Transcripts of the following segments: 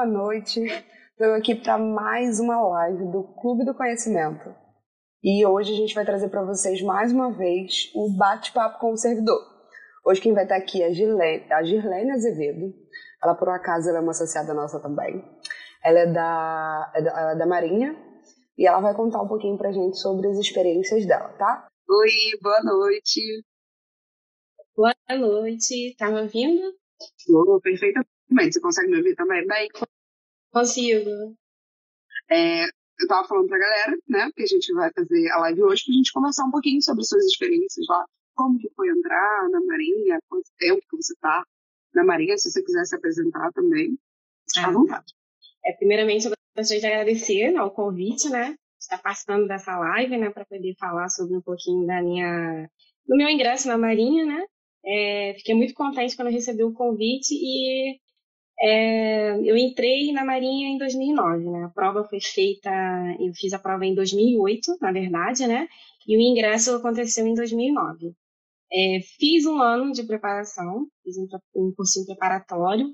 boa noite. Estou aqui para mais uma live do Clube do Conhecimento. E hoje a gente vai trazer para vocês mais uma vez o bate-papo com o servidor. Hoje quem vai estar aqui é a Girlene, a Girlene Azevedo. Ela, por um acaso, ela é uma associada nossa também. Ela é da, é da, ela é da Marinha e ela vai contar um pouquinho para a gente sobre as experiências dela, tá? Oi, boa noite. Boa noite, tá me ouvindo? Oh, perfeitamente. Você consegue me ouvir também bem? Consigo. É, eu estava falando para a galera, né, que a gente vai fazer a live hoje, para a gente conversar um pouquinho sobre suas experiências lá. Como que foi entrar na Marinha, quanto tempo que você está na Marinha, se você quiser se apresentar também, à ah, vontade. É, primeiramente, eu gostaria de agradecer ao convite, né, estar participando dessa live, né, para poder falar sobre um pouquinho da minha, do meu ingresso na Marinha, né. É, fiquei muito contente quando recebi o convite e é, eu entrei na Marinha em 2009, né? A prova foi feita, eu fiz a prova em 2008, na verdade, né? E o ingresso aconteceu em 2009. É, fiz um ano de preparação, fiz um, um cursinho preparatório,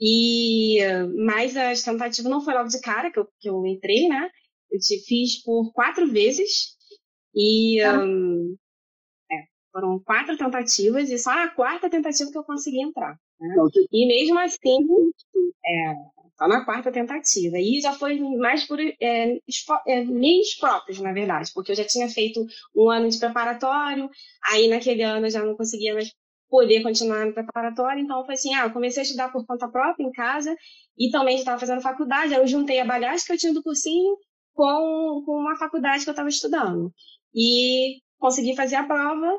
e mas as tentativas não foi logo de cara que eu, que eu entrei, né? Eu te fiz por quatro vezes e um, é, foram quatro tentativas e só na quarta tentativa que eu consegui entrar. Né? E mesmo assim, é, só na quarta tentativa. E já foi mais por é, é, meios próprios, na verdade, porque eu já tinha feito um ano de preparatório, aí naquele ano eu já não conseguia mais poder continuar no preparatório, então foi assim, ah, eu comecei a estudar por conta própria em casa e também já estava fazendo faculdade, aí eu juntei a bagagem que eu tinha do cursinho com, com uma faculdade que eu estava estudando. E consegui fazer a prova,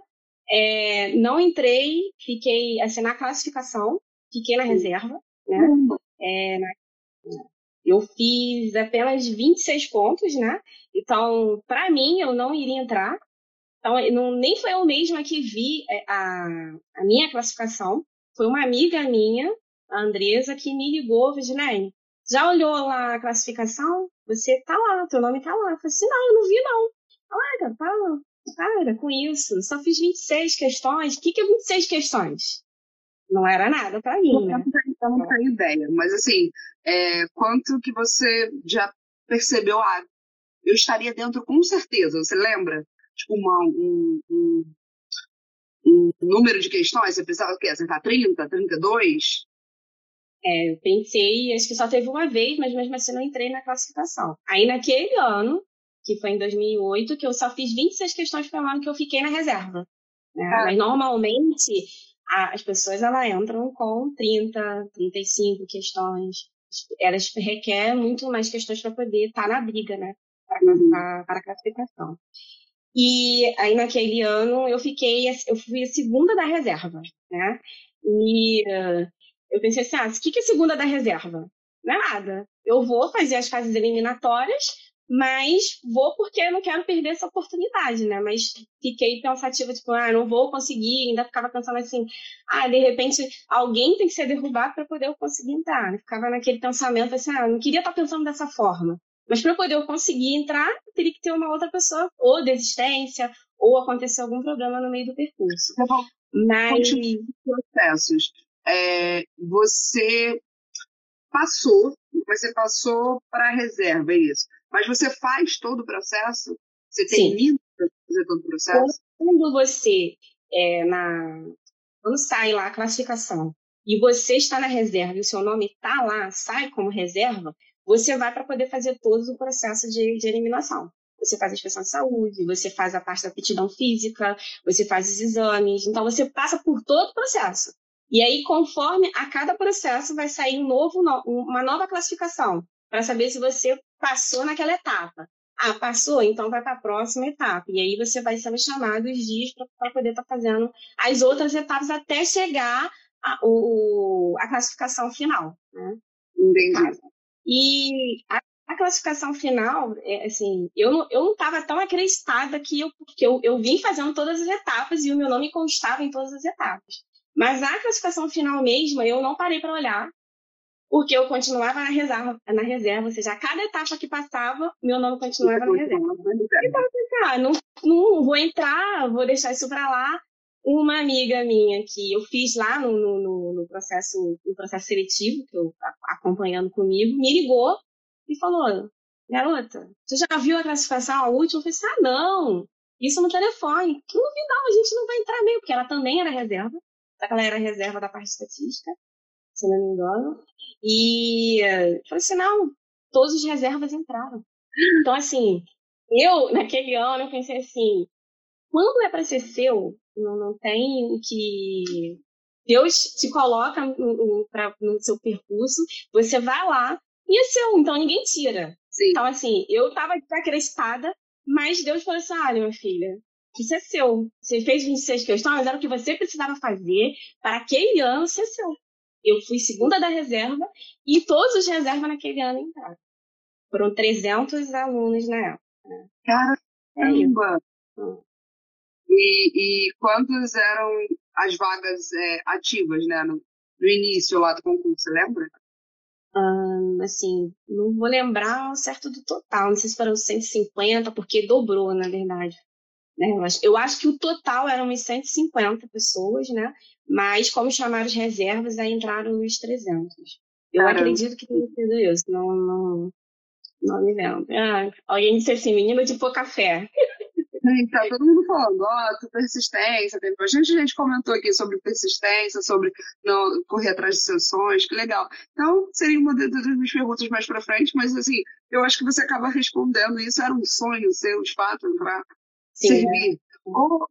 é, não entrei, fiquei assim, na classificação, fiquei na reserva, né? É, na, eu fiz apenas 26 pontos, né? Então, para mim, eu não iria entrar. Então, não, nem foi eu mesma que vi é, a, a minha classificação. Foi uma amiga minha, a Andresa, que me ligou, Virginia, já olhou lá a classificação? Você tá lá, teu nome tá lá. Eu falei assim, não, eu não vi não. Olha, tá, para com isso, só fiz 26 questões. O que, que é 26 questões? Não era nada para mim, né? Eu não tenho ideia, mas assim, é, quanto que você já percebeu? Ah, eu estaria dentro com certeza, você lembra? Tipo, uma, um, um, um número de questões, você pensava o quê? Acertar 30, 32? É, eu pensei, acho que só teve uma vez, mas mesmo assim não entrei na classificação. Aí naquele ano, que foi em 2008, que eu só fiz 26 questões para o ano que eu fiquei na reserva. Né? Ah. Mas normalmente a, as pessoas ela entram com 30, 35 questões. Elas requerem muito mais questões para poder estar tá na briga, né? Para, uhum. para a classificação. E aí naquele ano eu fiquei, eu fui a segunda da reserva, né? E uh, eu pensei assim, ah, o que, que é segunda da reserva? Não é nada. Eu vou fazer as fases eliminatórias, mas vou porque eu não quero perder essa oportunidade, né? Mas fiquei pensativa, tipo, ah, não vou conseguir, ainda ficava pensando assim, ah, de repente alguém tem que ser derrubado para poder eu conseguir entrar. Ficava naquele pensamento assim, ah, não queria estar pensando dessa forma. Mas para poder eu conseguir entrar, teria que ter uma outra pessoa, ou desistência, ou acontecer algum problema no meio do percurso. Bom. Mas. processos. É, você passou, você passou para a reserva, é isso? Mas você faz todo o processo? Você termina de fazer todo o processo? Quando você, é, na, quando sai lá a classificação e você está na reserva e o seu nome está lá, sai como reserva, você vai para poder fazer todo o processo de, de eliminação. Você faz a inspeção de saúde, você faz a parte da aptidão física, você faz os exames. Então, você passa por todo o processo. E aí, conforme a cada processo, vai sair um novo, uma nova classificação para saber se você passou naquela etapa. Ah, passou? Então vai para a próxima etapa. E aí você vai sendo chamado os dias para poder estar tá fazendo as outras etapas até chegar a, o, a classificação final. Né? Entendi. E a, a classificação final, é, assim, eu não eu não estava tão acreditada que eu, porque eu, eu vim fazendo todas as etapas e o meu nome constava em todas as etapas. Mas a classificação final mesmo, eu não parei para olhar porque eu continuava na reserva, na reserva, ou seja, a cada etapa que passava, meu nome continuava na reserva. Então, ah, não, não vou entrar, vou deixar isso para lá. uma amiga minha que eu fiz lá no, no, no processo, no processo seletivo, que eu acompanhando comigo, me ligou e falou: Garota, você já viu a classificação, a última? Eu falei assim, ah, não, isso no telefone. Que novidade, a gente não vai entrar mesmo, porque ela também era reserva, só que ela era reserva da parte estatística, se não me engano. E eu falei assim, não, todos os reservas entraram. Então, assim, eu, naquele ano, eu pensei assim, quando é para ser seu, não, não tem o que. Deus te coloca no, pra, no seu percurso, você vai lá e é seu, então ninguém tira. Sim. Então, assim, eu tava desacreditada, mas Deus falou assim: olha, minha filha, isso é seu. Você fez 26 questões, era o que você precisava fazer para aquele ano ser seu. Eu fui segunda da reserva e todos os reservas naquele ano entraram. Foram 300 alunos na época. Caramba! É e, e quantas eram as vagas é, ativas, né? No, no, início lá do concurso, você lembra? Assim, não vou lembrar certo do total, não sei se foram 150, porque dobrou, na verdade. Né? Eu acho que o total eram umas 150 pessoas, né? Mas como chamaram as reservas, aí entraram os 300. Eu Caramba. acredito que tenha sido isso, não, não, não me lembro. Ah, alguém disse assim, menino de pouca fé. Tá todo mundo falando, ó, oh, persistência, tem bastante gente comentou aqui sobre persistência, sobre não correr atrás de sessões, que legal. Então, seria uma das minhas perguntas mais para frente, mas assim, eu acho que você acaba respondendo, isso era um sonho seu, de fato, para servir. É. Ou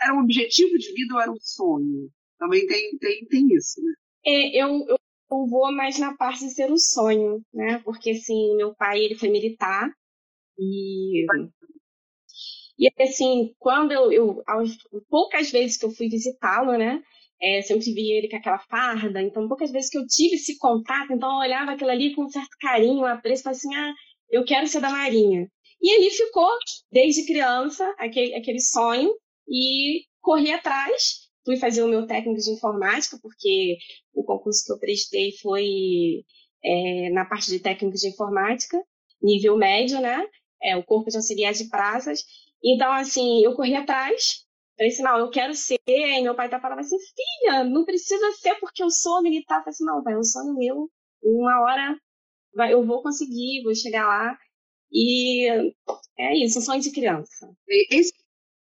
era um objetivo de vida ou era um sonho? Também tem, tem, tem isso, né? É, eu, eu vou mais na parte de ser um sonho, né? Porque, assim, meu pai, ele foi militar e e assim, quando eu, eu poucas vezes que eu fui visitá-lo, né? É, sempre vi ele com aquela farda, então poucas vezes que eu tive esse contato, então eu olhava aquilo ali com um certo carinho, apreço, falei assim, ah, eu quero ser da Marinha. E ali ficou, desde criança, aquele, aquele sonho, e corri atrás, fui fazer o meu técnico de informática, porque o concurso que eu prestei foi é, na parte de técnico de informática, nível médio, né? É, o corpo de auxiliar de praças, então, assim, eu corri atrás, falei assim, não, eu quero ser, e meu pai tá falando assim, filha, não precisa ser porque eu sou militar. Eu falei assim, não, vai, é um sonho meu, uma hora eu vou conseguir, vou chegar lá, e é isso, sonho de criança. Esse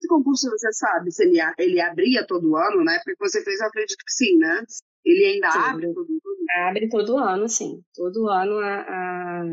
concurso, você sabe, se ele, ele abria todo ano, né? Porque você fez, eu acredito que sim, né? Ele ainda sim, abre todo ano? Abre todo ano, sim. Todo ano a, a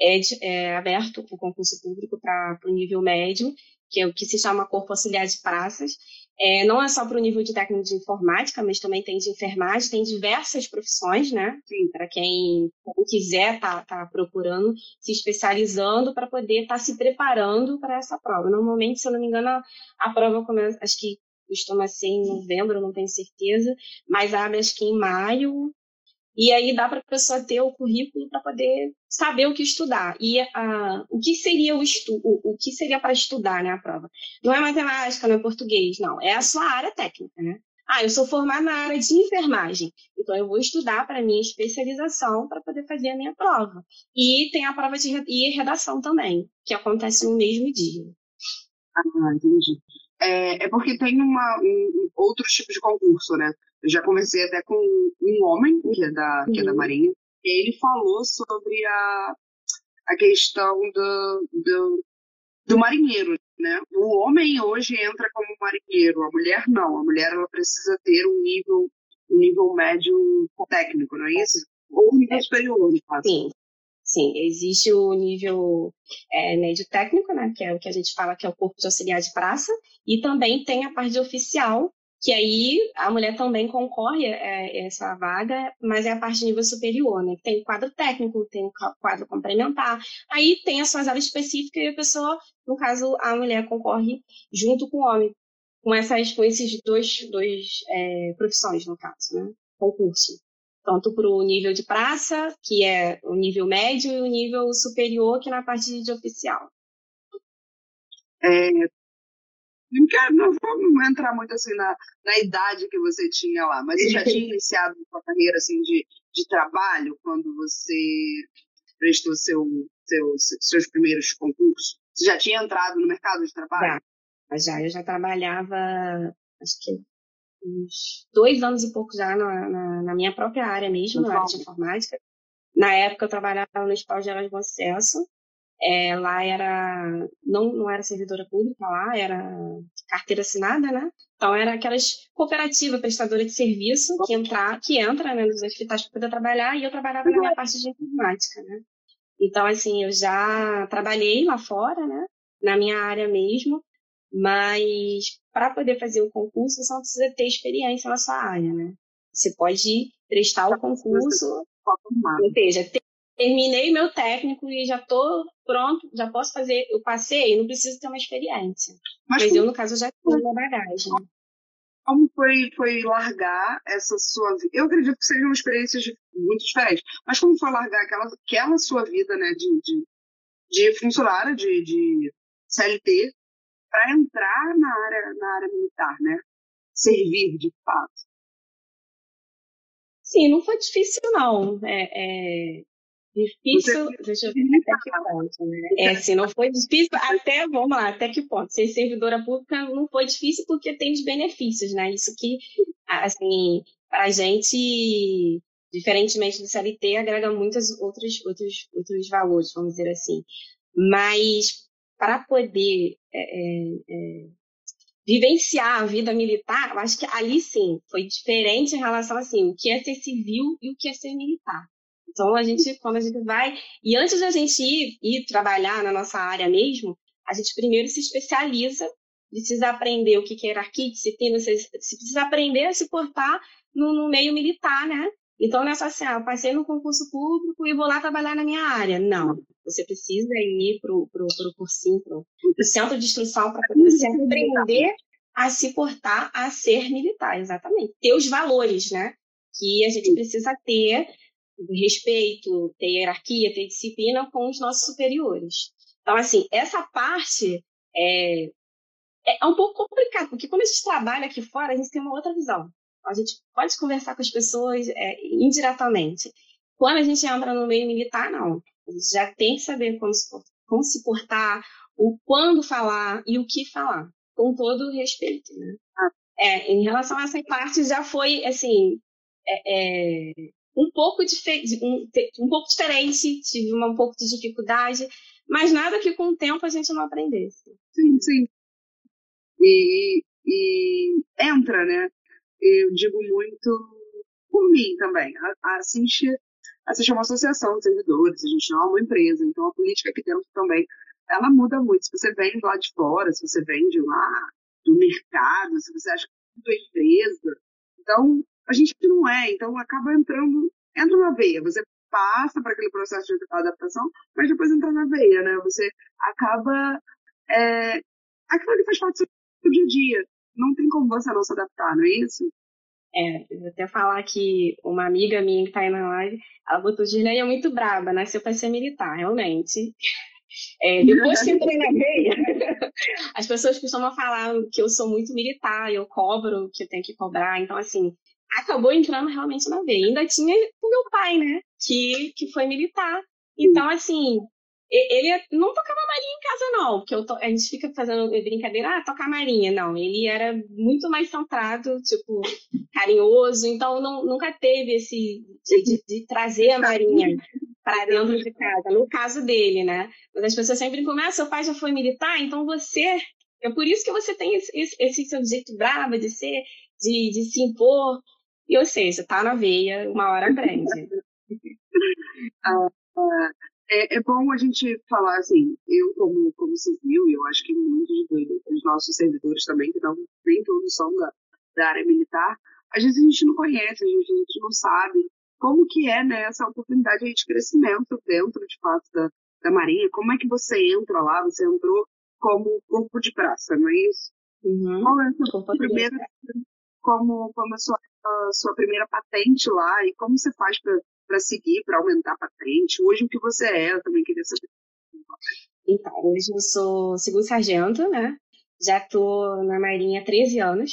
é, é aberto o concurso público para o nível médio, que é o que se chama Corpo Auxiliar de Praças. É, não é só para o nível de técnico de informática, mas também tem de enfermagem, tem diversas profissões, né? Para quem quiser estar tá, tá procurando, se especializando para poder estar tá se preparando para essa prova. Normalmente, se eu não me engano, a, a prova começa, acho que costuma ser em novembro, não tenho certeza, mas abre acho que em maio, e aí dá para a pessoa ter o currículo para poder saber o que estudar. E o que seria o, estu o, o que seria para estudar, né, a prova? Não é matemática, não é português, não. É a sua área técnica, né? Ah, eu sou formada na área de enfermagem, então eu vou estudar para minha especialização para poder fazer a minha prova. E tem a prova de e redação também, que acontece no mesmo dia. Ah, entendi. É, é porque tem uma, um, outro tipo de concurso, né? Eu já conversei até com um homem, que é da, que é da uhum. Marinha, e ele falou sobre a, a questão do, do, do marinheiro, né? O homem hoje entra como marinheiro, a mulher não. A mulher ela precisa ter um nível, um nível médio técnico, não é isso? Ou um nível superior, no caso. Sim. Sim, existe o nível é, médio técnico, né, que é o que a gente fala que é o corpo de auxiliar de praça, e também tem a parte de oficial, que aí a mulher também concorre a essa vaga, mas é a parte de nível superior, né? Tem quadro técnico, tem quadro complementar, aí tem as suas áreas específicas e a pessoa, no caso, a mulher concorre junto com o homem, com, essas, com esses dois, dois é, profissões, no caso, né? Concurso. Tanto para o nível de praça, que é o nível médio, e o nível superior, que é na parte de oficial. É, não, quero, não vamos entrar muito assim na, na idade que você tinha lá, mas você já tinha iniciado uma carreira assim de, de trabalho quando você prestou seu, seu, seus primeiros concursos? Você já tinha entrado no mercado de trabalho? Já, já eu já trabalhava, acho que uns dois anos e pouco já na, na, na minha própria área mesmo, na área de informática. Na época eu trabalhava no Hospital Geral de Bom Sucesso. Lá era não, não era servidora pública lá, era carteira assinada, né? Então era aquelas cooperativas prestadoras de serviço que entrar, que entra né, nos hospitais para poder trabalhar e eu trabalhava na minha parte de informática, né? Então assim eu já trabalhei lá fora, né? Na minha área mesmo, mas para poder fazer o concurso você não precisa ter experiência na sua área, né? Você pode prestar o concurso, ou seja, terminei meu técnico e já estou pronto, já posso fazer, eu passei, não preciso ter uma experiência. Mas, Mas eu, no caso, já tenho uma bagagem. Como foi, foi largar essa sua vida? Eu acredito que sejam experiências muito diferentes, mas como foi largar aquela, aquela sua vida né, de, de, de funcionária, de, de CLT, para entrar na área, na área militar, né? Servir de fato. Sim, não foi difícil, não. É, é difícil, Você... deixa eu ver até que ponto, né? É, assim, não foi difícil até, vamos lá, até que ponto. Ser servidora pública não foi difícil porque tem os benefícios, né? Isso que, assim, a gente, diferentemente do CLT, agrega muitos outros, outros, outros valores, vamos dizer assim. Mas para poder é, é, é, vivenciar a vida militar, eu acho que ali sim foi diferente em relação assim, o que é ser civil e o que é ser militar. Então a gente, quando a gente vai e antes da gente ir, ir trabalhar na nossa área mesmo, a gente primeiro se especializa, precisa aprender o que é hierarquia, disciplina, você, você precisa aprender a se portar no, no meio militar, né? Então, nessa assim, ah, eu passei no concurso público e vou lá trabalhar na minha área. Não, você precisa ir para o cursinho, para o centro de instrução, para poder se aprender a se portar, a ser militar, exatamente. Ter os valores, né? Que a gente precisa ter respeito, ter hierarquia, ter disciplina com os nossos superiores. Então, assim, essa parte é, é um pouco complicado, porque quando a gente trabalha aqui fora, a gente tem uma outra visão. A gente pode conversar com as pessoas é, indiretamente. Quando a gente entra no meio militar, não. A gente já tem que saber como se, como se portar, o quando falar e o que falar, com todo o respeito, né? É, em relação a essa parte, já foi, assim, é, é, um, pouco um, um pouco diferente, tive uma, um pouco de dificuldade, mas nada que com o tempo a gente não aprendesse. Sim, sim. E, e entra, né? eu digo muito por mim também. A, a a é uma associação de servidores, a gente não é uma empresa, então a política aqui dentro também, ela muda muito. Se você vem lá de fora, se você vem de lá do mercado, se você acha que é empresa, então a gente não é, então acaba entrando, entra na veia, você passa para aquele processo de adaptação, mas depois entra na veia, né? Você acaba. É, aquilo que faz parte do seu dia a dia não tem como você não se adaptar, não é isso? É, vou até falar que uma amiga minha que tá aí na live, ela botou Girlene é muito braba, nasceu para ser militar, realmente. É, depois que entrei na veia, as pessoas costumam falar que eu sou muito militar, eu cobro que eu tenho que cobrar, então assim, acabou entrando realmente na veia. Ainda tinha o meu pai, né, que, que foi militar. Então, assim, ele não tocava marinha em casa, não, porque to... a gente fica fazendo brincadeira, ah, tocar marinha. Não, ele era muito mais centrado, tipo, carinhoso, então não, nunca teve esse de, de, de trazer a marinha para dentro de casa, no caso dele, né? Mas as pessoas sempre começam, ah, seu pai já foi militar, então você. É por isso que você tem esse, esse, esse seu jeito bravo de ser, de, de se impor. E, ou seja, tá na veia, uma hora grande. ah, é, é, bom a gente falar assim, eu como, como civil, e eu acho que muitos dos nossos servidores também, que não, nem todos são da, da área militar, às vezes a gente não conhece, às vezes a gente não sabe como que é né, essa oportunidade de crescimento dentro, de fato, da, da Marinha, como é que você entra lá, você entrou como corpo de praça, não é isso? Uhum. Qual é a sua primeira, como, como a sua, sua primeira patente lá e como você faz para seguir, para aumentar a patente? Hoje o que você é? Eu também queria saber. Então, hoje eu sou segundo sargento, né? Já estou na Marinha há 13 anos.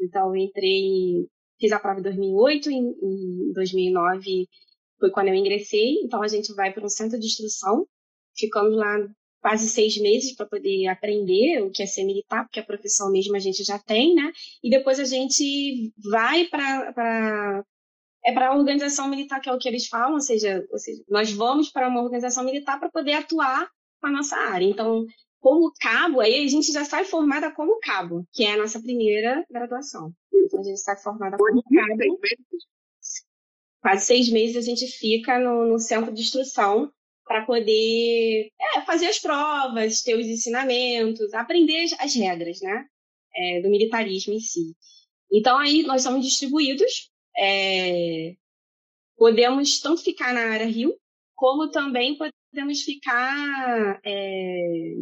Então, entrei, fiz a prova em 2008, em, em 2009 foi quando eu ingressei. Então, a gente vai para um centro de instrução, ficamos lá quase seis meses para poder aprender o que é ser militar, porque a profissão mesmo a gente já tem, né? E depois a gente vai para é para a organização militar, que é o que eles falam, ou seja, ou seja nós vamos para uma organização militar para poder atuar com a nossa área. Então, como cabo, aí a gente já sai formada como cabo, que é a nossa primeira graduação. Então, a gente sai formada como cabo. Quase seis meses a gente fica no, no centro de instrução para poder é, fazer as provas, ter os ensinamentos, aprender as, as regras, né? É, do militarismo em si. Então, aí nós somos distribuídos. É, podemos tanto ficar na área Rio, como também podemos ficar é,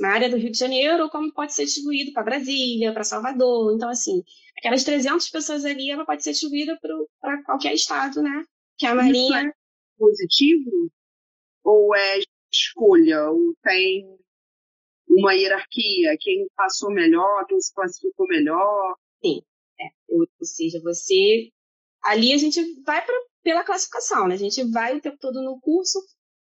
na área do Rio de Janeiro, como pode ser distribuído para Brasília, para Salvador. Então, assim, aquelas 300 pessoas ali, ela pode ser distribuída para qualquer estado, né? Que a Marinha... É positivo? Ou é escolha? Ou tem uma hierarquia? Quem passou melhor, quem se classificou melhor? Sim. É. Ou seja, você... Ali a gente vai pra, pela classificação, né? A gente vai o tempo todo no curso,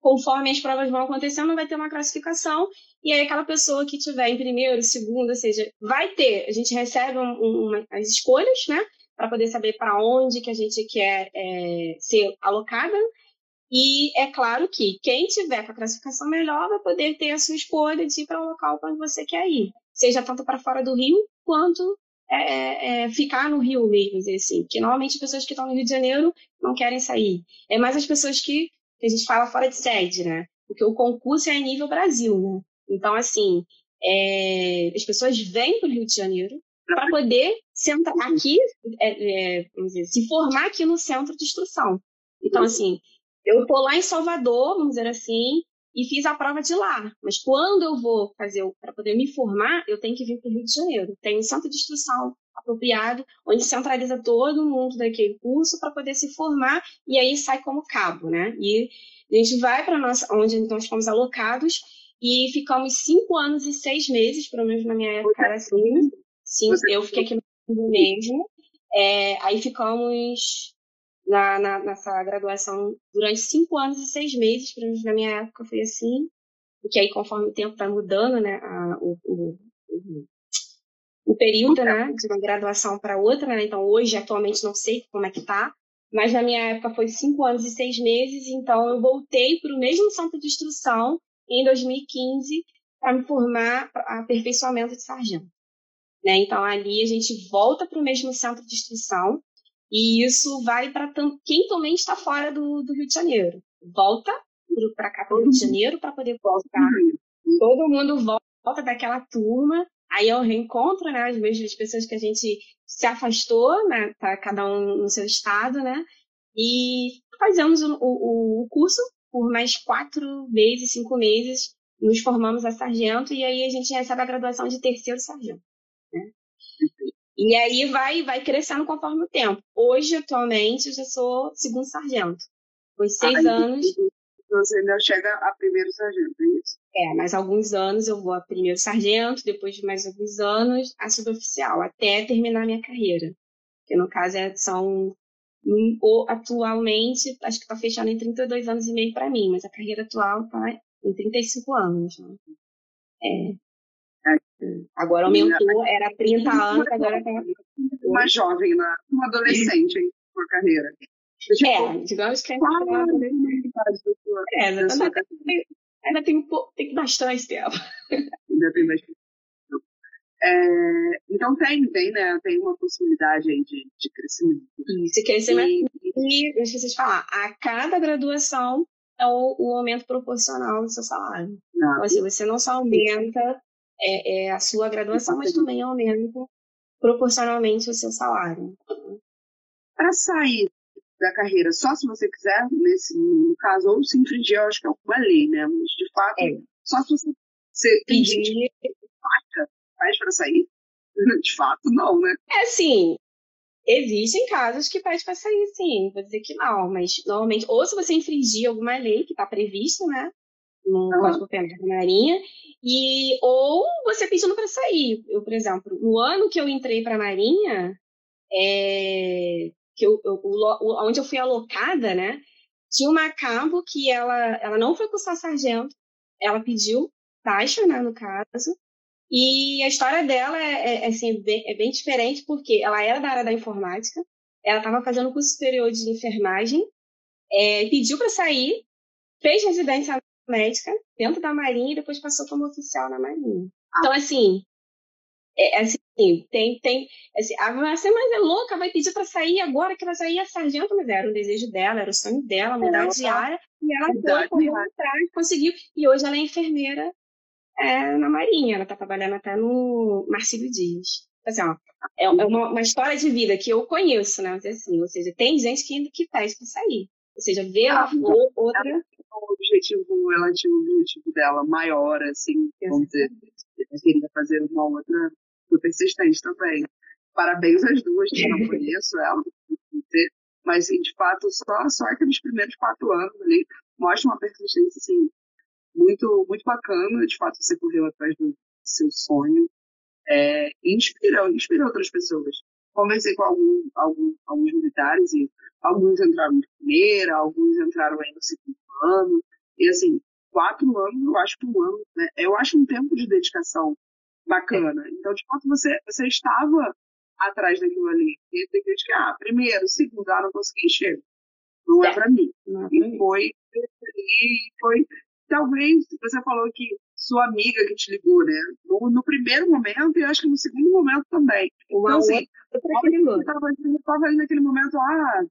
conforme as provas vão acontecendo, vai ter uma classificação, e aí aquela pessoa que tiver em primeiro, segundo, ou seja, vai ter, a gente recebe um, uma, as escolhas, né, para poder saber para onde que a gente quer é, ser alocada, e é claro que quem tiver com a classificação melhor vai poder ter a sua escolha de ir para o local para onde você quer ir, seja tanto para fora do Rio, quanto é, é, é, ficar no Rio mesmo, dizer assim, porque normalmente as pessoas que estão no Rio de Janeiro não querem sair, é mais as pessoas que que a gente fala fora de sede, né? Porque o concurso é nível Brasil, né? Então, assim, é, as pessoas vêm para o Rio de Janeiro para poder sentar aqui, é, é, dizer, se formar aqui no centro de instrução. Então, assim, eu estou lá em Salvador, vamos dizer assim, e fiz a prova de lá. Mas quando eu vou fazer, para poder me formar, eu tenho que vir para o Rio de Janeiro. Tem um centro de instrução apropriado, onde centraliza todo mundo daquele curso para poder se formar e aí sai como cabo, né? E a gente vai para nossa, onde nós fomos alocados e ficamos cinco anos e seis meses, pelo menos na minha época era assim. Sim, eu fiquei aqui no mesmo. É, aí ficamos na, na, nessa graduação durante cinco anos e seis meses, pelo menos na minha época foi assim. Porque aí, conforme o tempo vai mudando, né, a, o, o, o o período, né, de uma graduação para outra, né? Então, hoje, atualmente, não sei como é que tá, mas na minha época foi cinco anos e seis meses, então eu voltei para o mesmo centro de instrução em 2015 para me formar aperfeiçoamento de sargento. Né? Então, ali a gente volta para o mesmo centro de instrução e isso vale para quem também está fora do, do Rio de Janeiro. Volta para cá para o Rio de Janeiro para poder voltar. Todo mundo volta daquela turma Aí é o reencontro, né? As mesmas pessoas que a gente se afastou, né? Tá cada um no seu estado, né? E fazemos o, o, o curso por mais quatro meses, cinco meses, nos formamos a sargento e aí a gente recebe a graduação de terceiro sargento. Né? E aí vai, vai crescendo conforme o tempo. Hoje, atualmente, eu já sou segundo sargento. Foi seis ah, anos você ainda chega a primeiro sargento, é isso? É, mais alguns anos eu vou a primeiro sargento, depois de mais alguns anos a suboficial, até terminar minha carreira. Que no caso é, são atualmente, acho que está fechando em 32 anos e meio para mim, mas a carreira atual está em 35 anos. Né? É. é. Agora aumentou, era 30 anos, agora está. Uma jovem, uma adolescente por carreira. É, digamos que ah, é, ainda, tem, ainda tem, tem bastante tempo. Ainda tem bastante tempo. É, então tem, tem, né? Tem uma possibilidade aí de, de crescimento. Isso, crescimento. E, e deixa eu falar, a cada graduação é o, o aumento proporcional do seu salário. Não. Então, assim, você não só aumenta é, é, a sua graduação, mas também aumenta proporcionalmente o seu salário. Para sair da carreira só se você quiser, nesse no caso, ou se infringir, eu acho que é uma lei, né? Mas de fato, é. só se você, você gente que faz para sair. De fato, não, né? É assim, Existem casos que pede para sair, sim, vou dizer que não, mas normalmente, ou se você infringir alguma lei que está prevista, né, no uhum. Código Penal da Marinha, e, ou você pedindo para sair. Eu, por exemplo, no ano que eu entrei para a Marinha, é, que eu, eu, onde eu fui alocada, né? Tinha uma cabo que ela, ela não foi cursar sargento, ela pediu taxa, né, no caso. E a história dela é, é, é assim, bem, é bem diferente, porque ela era da área da informática, ela estava fazendo curso superior de enfermagem, é, pediu para sair, fez residência médica dentro da Marinha e depois passou como oficial na Marinha. Então, assim, é, assim tem, tem, assim, a você mas é louca, vai pedir para sair agora que vai sair a sargento, mas era o desejo dela, era o sonho dela, mudar de área, e ela foi, correu atrás, conseguiu, e hoje ela é enfermeira é, na Marinha, ela está trabalhando até no Marcílio Dias. Assim, ó, é, é uma, uma, história de vida que eu conheço, né? Assim, ou seja, tem gente que, que pede para sair. Ou seja, vê ah, outra. O objetivo, ela tinha o objetivo dela maior, assim, vamos dizer. Ela queria fazer uma outra persistente também. Parabéns às duas, que eu não conheço ela, mas assim, de fato, só, só aqueles primeiros quatro anos ali mostra uma persistência assim, muito, muito bacana. De fato, você correu atrás do seu sonho. É, inspirou, inspirou outras pessoas. Conversei com algum, algum, alguns militares e alguns entraram de primeira, alguns entraram aí no segundo ano. E assim, quatro anos, eu acho que um ano, né? Eu acho um tempo de dedicação bacana. Então, de fato, você, você estava atrás daquilo ali. E tem que dizer, ah, primeiro, segundo, ah, não consegui enxergar. Não é, é para mim. e foi, e foi, talvez, você falou que sua amiga que te ligou, né? No, no primeiro momento e acho que no segundo momento também. Uma então, assim, eu estava ali naquele momento, ah,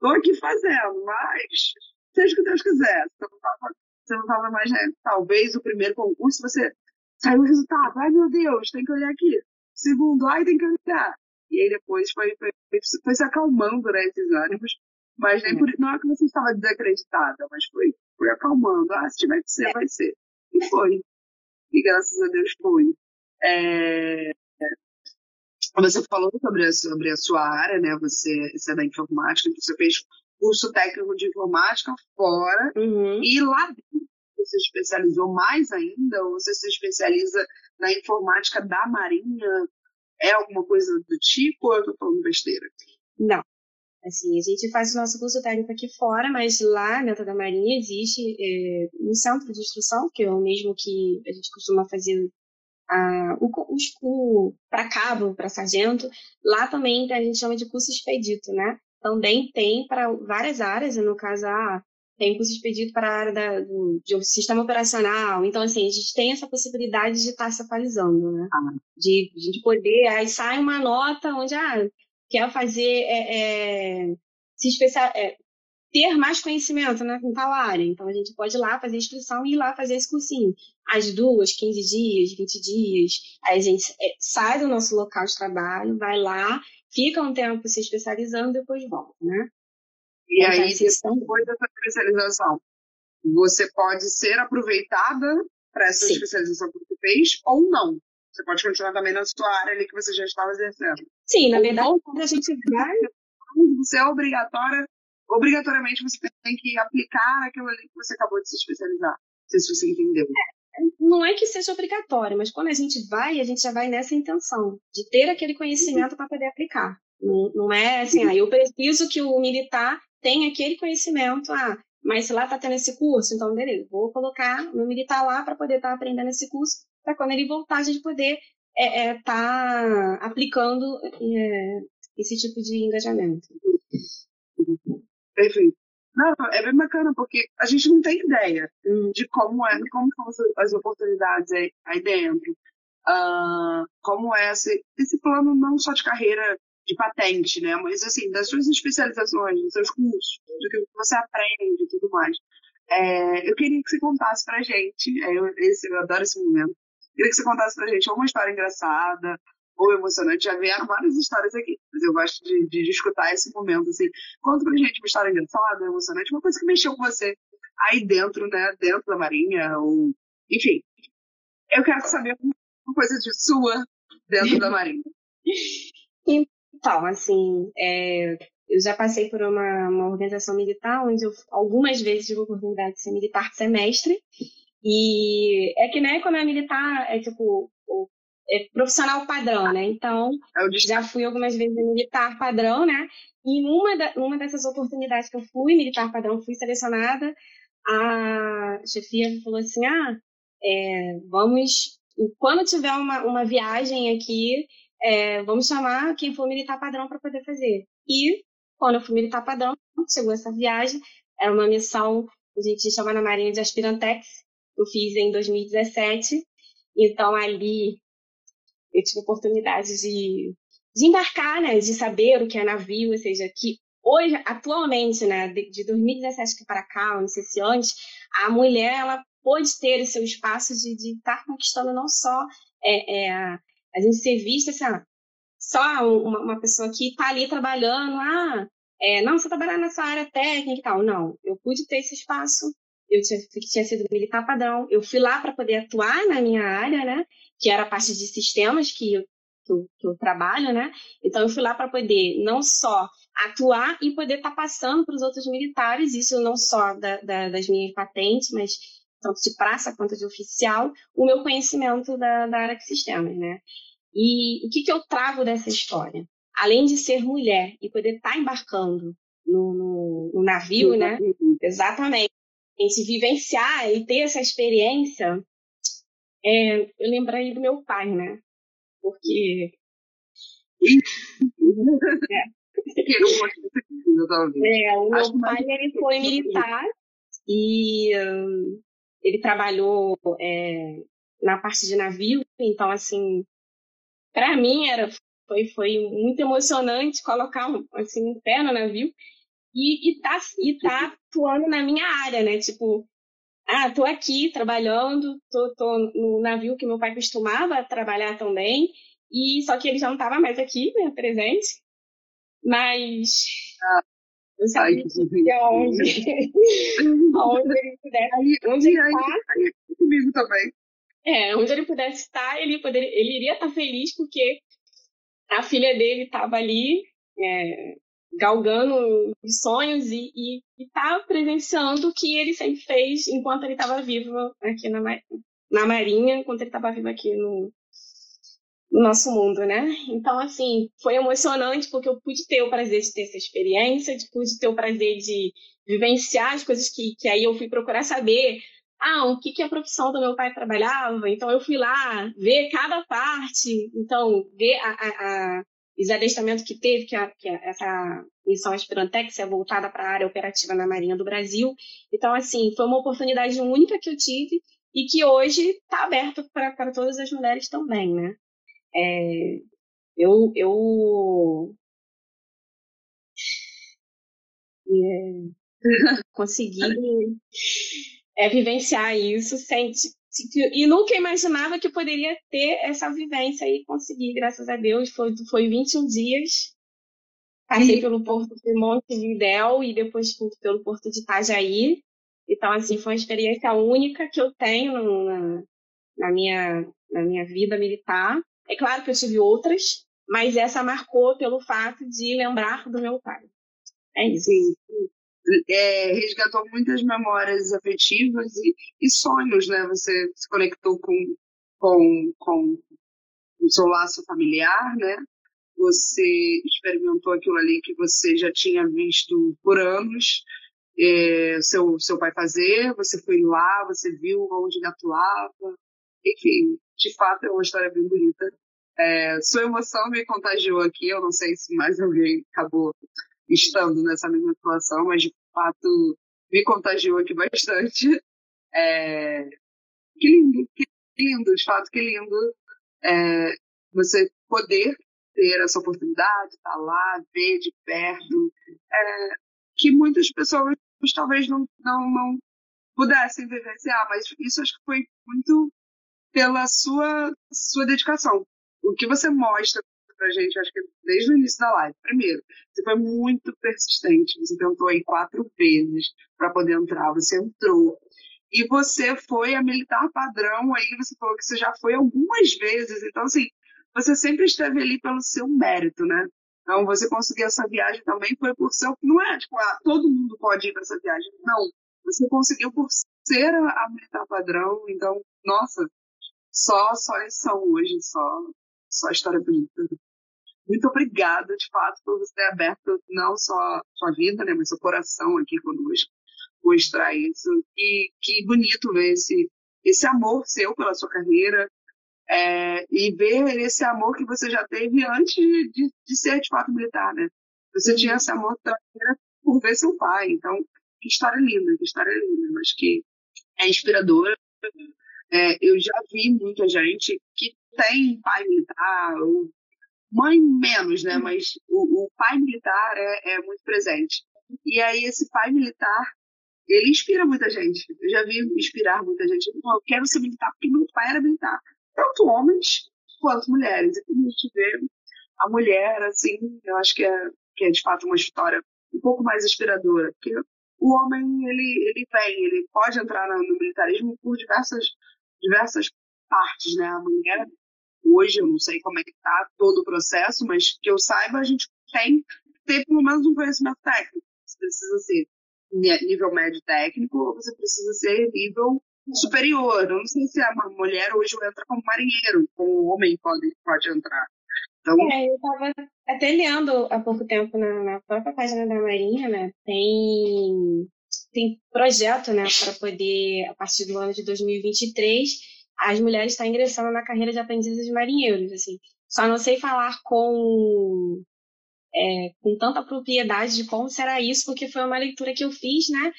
tô aqui fazendo, mas seja o que Deus quiser. Você não estava mais, né? Talvez o primeiro concurso você Saiu o resultado. Ai, meu Deus, tem que olhar aqui. Segundo, ai, tem que olhar. E aí depois foi, foi, foi se acalmando, né, esses ânimos. Mas nem é. por, não é que você estava desacreditada, mas foi, foi acalmando. Ah, se tiver que ser, é. vai ser. E foi. E graças a Deus foi. É... Você falou sobre a, sobre a sua área, né? Você, você é da informática, você fez curso técnico de informática fora. Uhum. E lá se especializou mais ainda? Ou você se especializa na informática da Marinha? É alguma coisa do tipo ou eu estou falando besteira? Não. Assim, a gente faz o nosso curso técnico aqui fora, mas lá dentro da Marinha existe é, um centro de instrução, que é o mesmo que a gente costuma fazer a, o, o, para cabo, para sargento. Lá também a gente chama de curso expedito, né? Também tem para várias áreas, no caso a tem curso expedito para a área da, do, de sistema operacional. Então, assim, a gente tem essa possibilidade de estar tá se atualizando, né? Ah. De, de poder, aí sai uma nota onde, ah, quer fazer, é, é, se especial, é, ter mais conhecimento né, em tal área. Então, a gente pode ir lá fazer inscrição e ir lá fazer esse cursinho. As duas, 15 dias, 20 dias. Aí a gente é, sai do nosso local de trabalho, vai lá, fica um tempo se especializando e depois volta, né? E aí, depois dessa especialização, você pode ser aproveitada para essa Sim. especialização que você fez ou não. Você pode continuar também na sua área ali que você já estava exercendo. Sim, na verdade, quando a gente vai. Você é obrigatória, obrigatoriamente você tem que aplicar aquilo ali que você acabou de se especializar. Não sei se você entendeu. É, não é que seja obrigatório, mas quando a gente vai, a gente já vai nessa intenção de ter aquele conhecimento para poder aplicar. Não, não é assim, ah, eu preciso que o militar tem aquele conhecimento, ah, mas se lá está tendo esse curso, então beleza, vou colocar meu militar lá para poder estar tá aprendendo esse curso, para quando ele voltar a gente poder estar é, é, tá aplicando é, esse tipo de engajamento. Perfeito. Não, é bem bacana, porque a gente não tem ideia de como é, como são as oportunidades aí, aí dentro. Uh, como é esse, esse plano não só de carreira de patente, né? Mas, assim, das suas especializações, dos seus cursos, do que você aprende e tudo mais. É, eu queria que você contasse pra gente, é, eu, eu adoro esse momento, queria que você contasse pra gente ou uma história engraçada, ou emocionante. Já vieram várias histórias aqui, mas eu gosto de, de, de escutar esse momento, assim. Conta pra gente uma história engraçada, emocionante, uma coisa que mexeu com você aí dentro, né? Dentro da Marinha, ou... Enfim, eu quero saber uma coisa de sua dentro da Marinha. Então, assim, é, eu já passei por uma, uma organização militar onde eu algumas vezes tive a oportunidade de ser militar semestre. E é que, né, quando é militar, é tipo, é profissional padrão, né? Então, é já fui algumas vezes militar padrão, né? E uma, da, uma dessas oportunidades que eu fui militar padrão, fui selecionada, a chefia falou assim: ah, é, vamos, quando tiver uma, uma viagem aqui, é, vamos chamar quem for militar padrão para poder fazer. E quando eu fui militar padrão, chegou essa viagem, era uma missão, a gente chama na Marinha de Aspirantex, eu fiz em 2017, então ali eu tive oportunidade de, de embarcar, né, de saber o que é navio, ou seja, que hoje, atualmente, né, de, de 2017 para cá, não sei se antes, a mulher, ela pôde ter o seu espaço de estar tá conquistando não só é, é, a gente ser vista assim, ah, só uma, uma, pessoa que está ali trabalhando, ah, é, não, você trabalhar nessa área técnica e tal. Não, eu pude ter esse espaço, eu tinha, tinha sido militar padrão, eu fui lá para poder atuar na minha área, né, que era a parte de sistemas que eu, que eu, que eu trabalho, né, então eu fui lá para poder não só atuar e poder estar tá passando para os outros militares, isso não só da, da, das minhas patentes, mas tanto de praça quanto de oficial, o meu conhecimento da, da área de sistemas, né? E o que, que eu trago dessa história? Além de ser mulher e poder estar tá embarcando no, no, no navio, né? Exatamente. A gente vivenciar e ter essa experiência, é, eu lembrei do meu pai, né? Porque. é. É, o meu pai ele foi militar e hum, ele trabalhou é, na parte de navio, então assim, para mim era foi, foi muito emocionante colocar assim um pé no navio e, e tá e tá atuando na minha área, né? Tipo, ah, tô aqui trabalhando, tô, tô no navio que meu pai costumava trabalhar também, e só que ele já não estava mais aqui, né, presente. Mas ah, eu sabia que onde, onde ele pudesse. Onde ele está. comigo também. É, onde ele pudesse estar, ele, poder, ele iria estar feliz porque a filha dele estava ali é, galgando os sonhos e está presenciando o que ele sempre fez enquanto ele estava vivo aqui na, na Marinha, enquanto ele estava vivo aqui no, no nosso mundo, né? Então, assim, foi emocionante porque eu pude ter o prazer de ter essa experiência, de pude ter o prazer de vivenciar as coisas que, que aí eu fui procurar saber. Ah, o que, que a profissão do meu pai trabalhava? Então, eu fui lá ver cada parte, então, ver a, a, a os adestamentos que teve, que, a, que a, essa missão Aspirantex é voltada para a área operativa na Marinha do Brasil. Então, assim, foi uma oportunidade única que eu tive e que hoje está aberto para todas as mulheres também, né? É, eu, eu é, consegui é, vivenciar isso sem e nunca imaginava que poderia ter essa vivência e conseguir, graças a Deus, foi, foi 21 dias. Passei pelo porto de Montevidéu e depois pelo porto de Itajaí. Então, assim, foi uma experiência única que eu tenho na, na, minha, na minha vida militar. É claro que eu tive outras, mas essa marcou pelo fato de lembrar do meu pai. É isso. Sim. É, resgatou muitas memórias afetivas e, e, sonhos, né? Você se conectou com, com, com o seu laço familiar, né? Você experimentou aquilo ali que você já tinha visto por anos, é, seu, seu pai fazer, você foi lá, você viu onde ele atuava, enfim, de fato é uma história bem bonita. É, sua emoção me contagiou aqui, eu não sei se mais alguém acabou estando nessa mesma situação, mas fato me contagiou aqui bastante. É, que lindo, que lindo, de fato, que lindo é, você poder ter essa oportunidade, estar lá, ver de perto, é, que muitas pessoas talvez não, não, não pudessem vivenciar, mas isso acho que foi muito pela sua, sua dedicação. O que você mostra pra gente, acho que desde o início da live. Primeiro, você foi muito persistente, você tentou aí quatro vezes para poder entrar, você entrou. E você foi a militar padrão, aí você falou que você já foi algumas vezes, então assim, você sempre esteve ali pelo seu mérito, né? Então, você conseguir essa viagem também foi por seu. Não é tipo, ah, todo mundo pode ir para essa viagem. Não. Você conseguiu por ser a militar padrão. Então, nossa, só, só lição hoje, só, só história bonita. Muito obrigada, de fato, por você ter aberto não só sua vida, né, mas seu coração aqui conosco, mostrar isso. E que bonito ver esse, esse amor seu pela sua carreira é, e ver esse amor que você já teve antes de, de, de ser de fato militar, né? Você tinha esse amor pela carreira por ver seu pai. Então, que história linda, que história linda. Mas que é inspiradora. É, eu já vi muita gente que tem pai militar, ou mãe menos, né? Mas o, o pai militar é, é muito presente. E aí esse pai militar ele inspira muita gente. Eu já vi inspirar muita gente. Eu quero ser militar porque meu pai era militar. Tanto homens quanto mulheres. E quando a gente vê a mulher, assim, eu acho que é, que é de fato uma história um pouco mais inspiradora. Porque o homem, ele, ele vem, ele pode entrar no militarismo por diversas, diversas partes, né? A mulher, hoje, eu não sei como é que tá todo o processo, mas que eu saiba, a gente tem ter pelo menos um conhecimento técnico. Você precisa ser nível médio técnico ou você precisa ser nível superior. Eu não sei se a mulher hoje entra como marinheiro, como o homem pode, pode entrar. Então... É, eu estava até lendo há pouco tempo na, na, própria página da Marinha, né? Tem, tem projeto, né, para poder, a partir do ano de 2023, as mulheres estar ingressando na carreira de aprendizes de marinheiros, assim. Só não sei falar com é, com tanta propriedade de como será isso, porque foi uma leitura que eu fiz, né?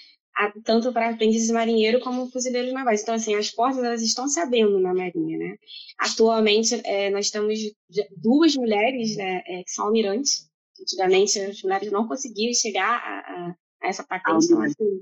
tanto para aprendizes marinheiro como fuzileiros navais. Então, assim, as portas elas estão se abrindo na Marinha, né? Atualmente, é, nós temos duas mulheres né, é, que são almirantes. Antigamente, as mulheres não conseguiam chegar a, a, a essa patente. Então, assim,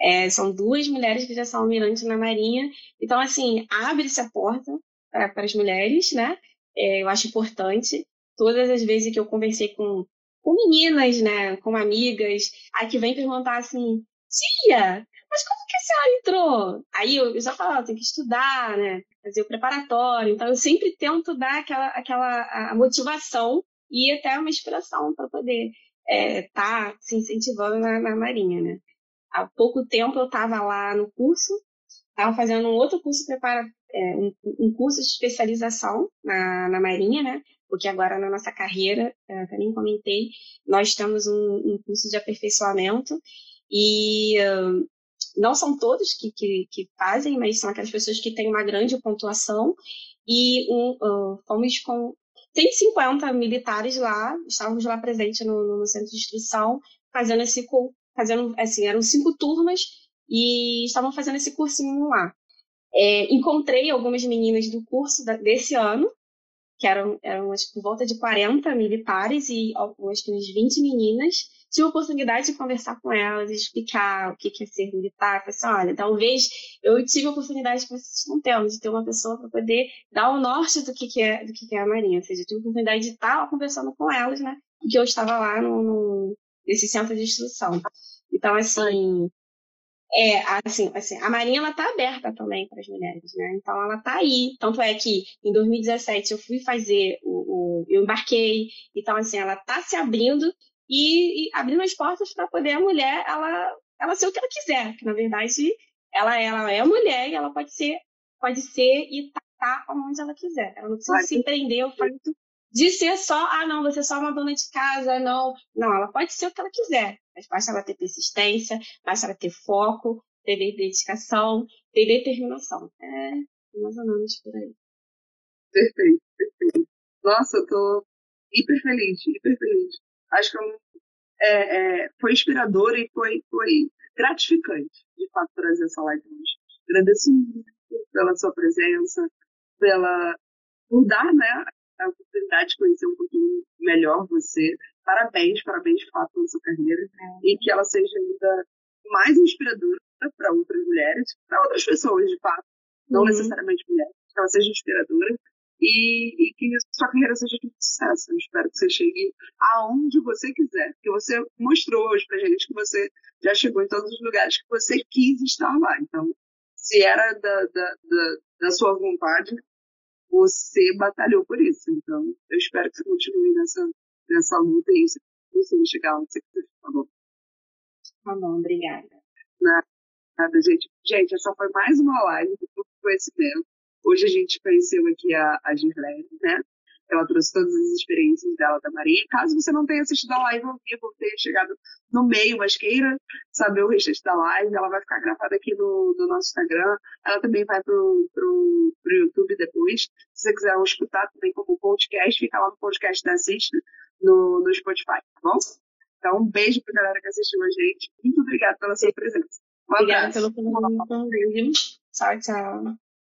é, são duas mulheres que já são almirantes na Marinha. Então, assim, abre-se a porta para as mulheres, né? É, eu acho importante todas as vezes que eu conversei com, com meninas, né, com amigas, aí que vem perguntar assim, tia, mas como que a senhora entrou? Aí eu, já falo, tem que estudar, né, fazer o preparatório, então eu sempre tento dar aquela, aquela motivação e até uma inspiração para poder estar é, tá se incentivando na, na Marinha, né. Há pouco tempo eu estava lá no curso, estava fazendo um outro curso prepara, é, um, um, curso de especialização na, na Marinha, né? porque agora na nossa carreira, é, nem comentei, nós temos um, um curso de aperfeiçoamento e uh, não são todos que, que, que, fazem, mas são aquelas pessoas que têm uma grande pontuação e um, uh, fomos com 150 militares lá, estávamos lá presentes no, no centro de instrução, fazendo esse fazendo assim, eram cinco turmas e estavam fazendo esse cursinho lá. É, encontrei algumas meninas do curso da, desse ano que eram, eram acho, por volta de 40 militares e acho que uns 20 meninas. Tive a oportunidade de conversar com elas, explicar o que é ser militar. Falei assim, olha, talvez eu tive a oportunidade que vocês estão tendo, de ter uma pessoa para poder dar o norte do que, é, do que é a Marinha. Ou seja, eu tive a oportunidade de estar conversando com elas, né? Porque eu estava lá no, no, nesse centro de instrução. Então, assim, é, assim, assim, a Marinha ela tá aberta também para as mulheres, né? Então ela tá aí. Tanto é que em 2017 eu fui fazer o, o eu embarquei, então assim, ela tá se abrindo e, e abrindo as portas para poder a mulher ela ela ser o que ela quiser, que na verdade ela ela é mulher e ela pode ser pode ser e tá, tá onde ela quiser. Ela não precisa Vai. se prender ao fato de ser só, ah, não, você é só uma dona de casa, não. Não, ela pode ser o que ela quiser. Mas basta ela ter persistência, basta ela ter foco, ter dedicação, ter determinação. É mais ou menos por aí. Perfeito, perfeito. Nossa, eu tô hiper feliz, hiper feliz. Acho que é, é, foi inspirador e foi, foi gratificante, de fato, trazer essa live hoje. Agradeço muito pela sua presença, pela, por dar né, a oportunidade de conhecer um pouquinho melhor você. Parabéns, parabéns de fato pela sua carreira é. e que ela seja ainda mais inspiradora para outras mulheres, para outras pessoas de fato, não uhum. necessariamente mulheres, que ela seja inspiradora e, e que a sua carreira seja de sucesso. Eu espero que você chegue aonde você quiser, que você mostrou hoje pra gente que você já chegou em todos os lugares que você quis estar lá. Então, se era da, da, da, da sua vontade, você batalhou por isso. Então, eu espero que você continue nessa, nessa luta e você vai chegar onde você quiser, tá bom? Tá bom, obrigada. Nada, gente. Gente, essa foi mais uma live do Grupo Conhecimento. Hoje a gente conheceu aqui a, a Girlene, né? Ela trouxe todas as experiências dela da Maria. Caso você não tenha assistido a live ao vivo, tenha chegado no meio, mas queira saber o restante da live, ela vai ficar gravada aqui no, no nosso Instagram. Ela também vai pro, pro, pro YouTube depois. Se você quiser escutar também como podcast, fica lá no podcast da Assiste no, no Spotify, tá bom? Então, um beijo pra galera que assistiu a gente. Muito obrigada pela sua presença. Um Obrigada pelo convite. Tchau, tchau.